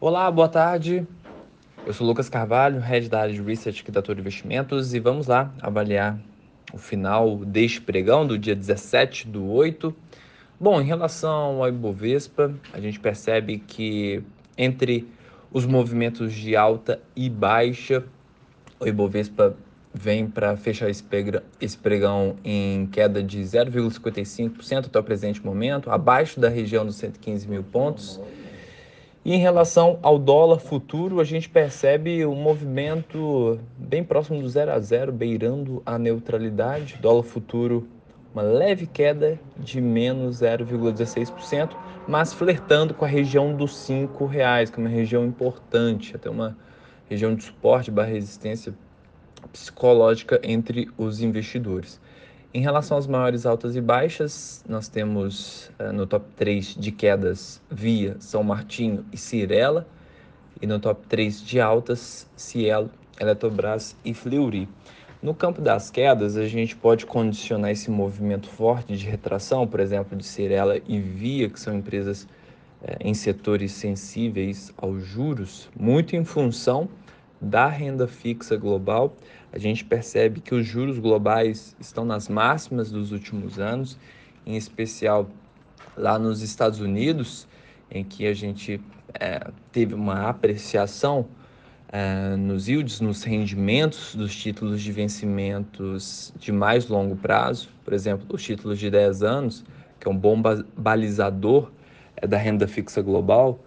Olá, boa tarde. Eu sou Lucas Carvalho, head da área de research aqui da Toro Investimentos e vamos lá avaliar o final deste pregão do dia 17 do 8. Bom, em relação ao Ibovespa, a gente percebe que entre os movimentos de alta e baixa, o Ibovespa vem para fechar esse, pregão em queda de 0,55% até o presente momento, abaixo da região dos 115 mil pontos. Em relação ao dólar futuro, a gente percebe um movimento bem próximo do 0 a 0, beirando a neutralidade. Dólar futuro, uma leve queda de menos 0,16%, mas flertando com a região dos R$ reais, que é uma região importante, até uma região de suporte barra resistência psicológica entre os investidores. Em relação às maiores altas e baixas, nós temos uh, no top 3 de quedas Via, São Martinho e Cirela, e no top 3 de altas Cielo, Eletrobras e Fleury. No campo das quedas, a gente pode condicionar esse movimento forte de retração, por exemplo, de Cirela e Via, que são empresas eh, em setores sensíveis aos juros, muito em função da renda fixa global, a gente percebe que os juros globais estão nas máximas dos últimos anos, em especial lá nos Estados Unidos, em que a gente é, teve uma apreciação é, nos yields, nos rendimentos dos títulos de vencimentos de mais longo prazo, por exemplo, os títulos de 10 anos, que é um bom balizador é, da renda fixa global,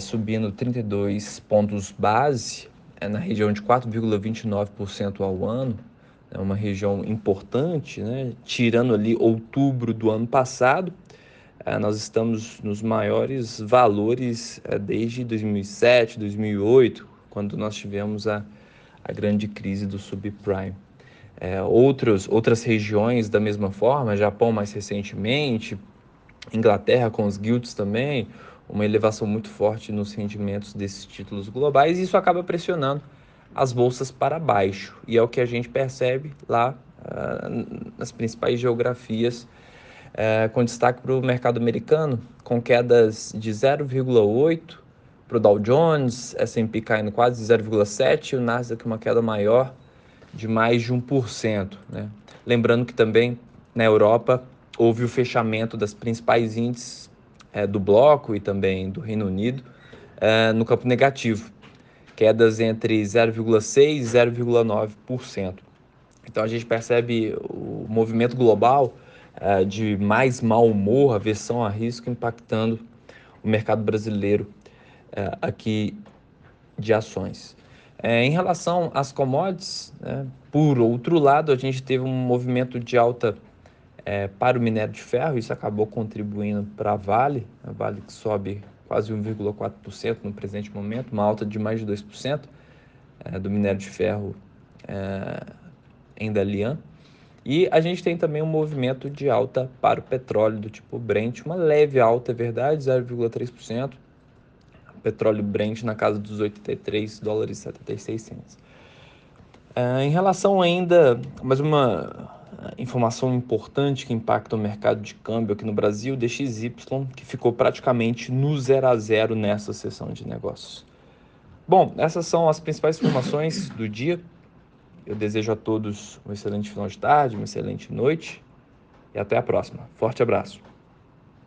subindo 32 pontos base é na região de 4,29% ao ano, é uma região importante, né? tirando ali outubro do ano passado, é, nós estamos nos maiores valores é, desde 2007, 2008, quando nós tivemos a, a grande crise do subprime. É, outros, outras regiões da mesma forma, Japão mais recentemente, Inglaterra com os guilds também, uma elevação muito forte nos rendimentos desses títulos globais e isso acaba pressionando as bolsas para baixo. E é o que a gente percebe lá uh, nas principais geografias, uh, com destaque para o mercado americano, com quedas de 0,8% para o Dow Jones, S&P caindo quase 0,7% e o Nasdaq uma queda maior de mais de 1%. Né? Lembrando que também na Europa houve o fechamento das principais índices é, do bloco e também do Reino Unido é, no campo negativo, quedas entre 0,6% e 0,9%. Então a gente percebe o movimento global é, de mais mau humor, aversão a risco impactando o mercado brasileiro é, aqui de ações. É, em relação às commodities, né, por outro lado, a gente teve um movimento de alta é, para o minério de ferro, isso acabou contribuindo para a Vale, a Vale que sobe quase 1,4% no presente momento, uma alta de mais de 2% é, do minério de ferro é, em Dalian. E a gente tem também um movimento de alta para o petróleo do tipo Brent, uma leve alta, é verdade, 0,3%. Petróleo Brent na casa dos 83 dólares e 76 centos. É, em relação ainda, mais uma informação importante que impacta o mercado de câmbio aqui no Brasil, DXY, que ficou praticamente no zero a zero nessa sessão de negócios. Bom, essas são as principais informações do dia. Eu desejo a todos um excelente final de tarde, uma excelente noite e até a próxima. Forte abraço.